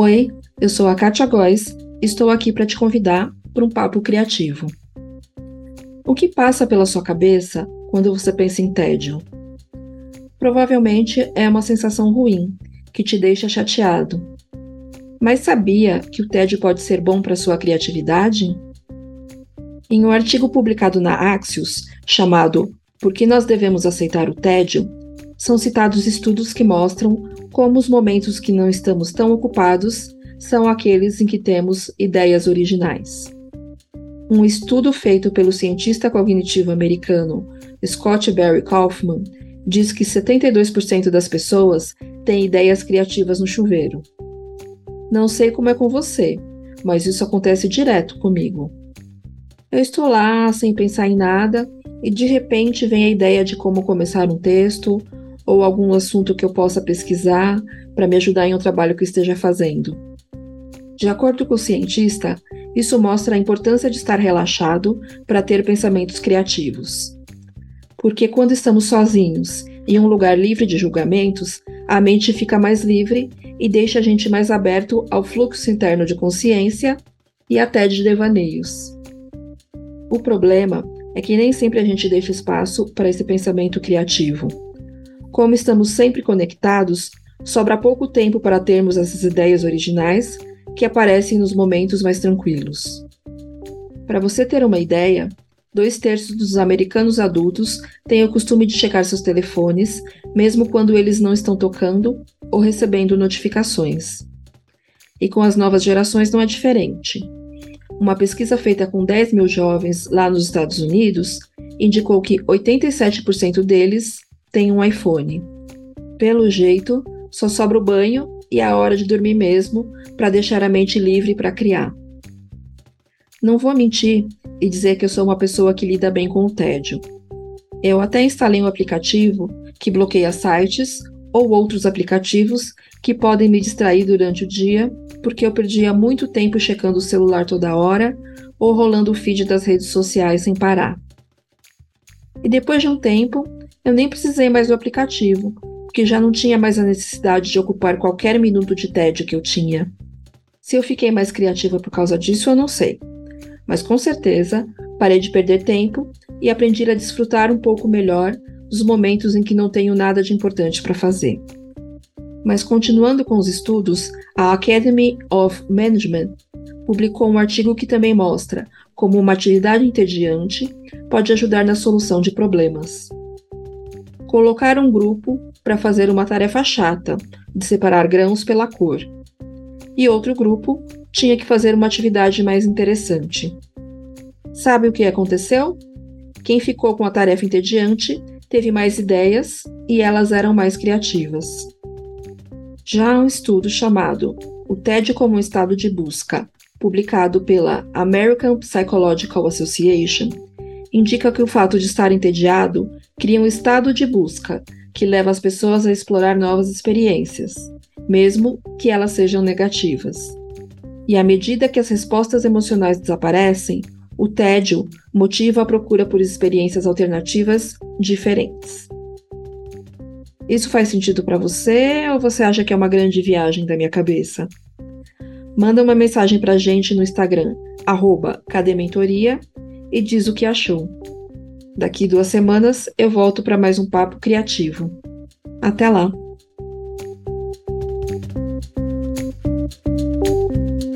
Oi, eu sou a Katia Góes estou aqui para te convidar para um papo criativo. O que passa pela sua cabeça quando você pensa em tédio? Provavelmente é uma sensação ruim, que te deixa chateado. Mas sabia que o tédio pode ser bom para sua criatividade? Em um artigo publicado na Axios, chamado Por que nós devemos aceitar o tédio, são citados estudos que mostram como os momentos que não estamos tão ocupados são aqueles em que temos ideias originais. Um estudo feito pelo cientista cognitivo americano Scott Barry Kaufman diz que 72% das pessoas têm ideias criativas no chuveiro. Não sei como é com você, mas isso acontece direto comigo. Eu estou lá sem pensar em nada e de repente vem a ideia de como começar um texto ou algum assunto que eu possa pesquisar para me ajudar em um trabalho que esteja fazendo. De acordo com o cientista, isso mostra a importância de estar relaxado para ter pensamentos criativos. Porque quando estamos sozinhos, em um lugar livre de julgamentos, a mente fica mais livre e deixa a gente mais aberto ao fluxo interno de consciência e até de devaneios. O problema é que nem sempre a gente deixa espaço para esse pensamento criativo. Como estamos sempre conectados, sobra pouco tempo para termos essas ideias originais que aparecem nos momentos mais tranquilos. Para você ter uma ideia, dois terços dos americanos adultos têm o costume de checar seus telefones, mesmo quando eles não estão tocando ou recebendo notificações. E com as novas gerações não é diferente. Uma pesquisa feita com 10 mil jovens lá nos Estados Unidos indicou que 87% deles tem um iPhone. Pelo jeito, só sobra o banho e a hora de dormir mesmo para deixar a mente livre para criar. Não vou mentir e dizer que eu sou uma pessoa que lida bem com o tédio. Eu até instalei um aplicativo que bloqueia sites ou outros aplicativos que podem me distrair durante o dia, porque eu perdia muito tempo checando o celular toda hora ou rolando o feed das redes sociais sem parar. E depois de um tempo, eu nem precisei mais do aplicativo, porque já não tinha mais a necessidade de ocupar qualquer minuto de tédio que eu tinha. Se eu fiquei mais criativa por causa disso, eu não sei. Mas com certeza, parei de perder tempo e aprendi a desfrutar um pouco melhor dos momentos em que não tenho nada de importante para fazer. Mas continuando com os estudos, a Academy of Management publicou um artigo que também mostra como uma atividade entediante pode ajudar na solução de problemas colocar um grupo para fazer uma tarefa chata, de separar grãos pela cor. E outro grupo tinha que fazer uma atividade mais interessante. Sabe o que aconteceu? Quem ficou com a tarefa entediante teve mais ideias e elas eram mais criativas. Já um estudo chamado O TED como um estado de busca, publicado pela American Psychological Association, indica que o fato de estar entediado cria um estado de busca que leva as pessoas a explorar novas experiências, mesmo que elas sejam negativas. E à medida que as respostas emocionais desaparecem, o tédio motiva a procura por experiências alternativas diferentes. Isso faz sentido para você ou você acha que é uma grande viagem da minha cabeça? Manda uma mensagem para a gente no Instagram, arroba Cadementoria, e diz o que achou. Daqui duas semanas eu volto para mais um papo criativo. Até lá!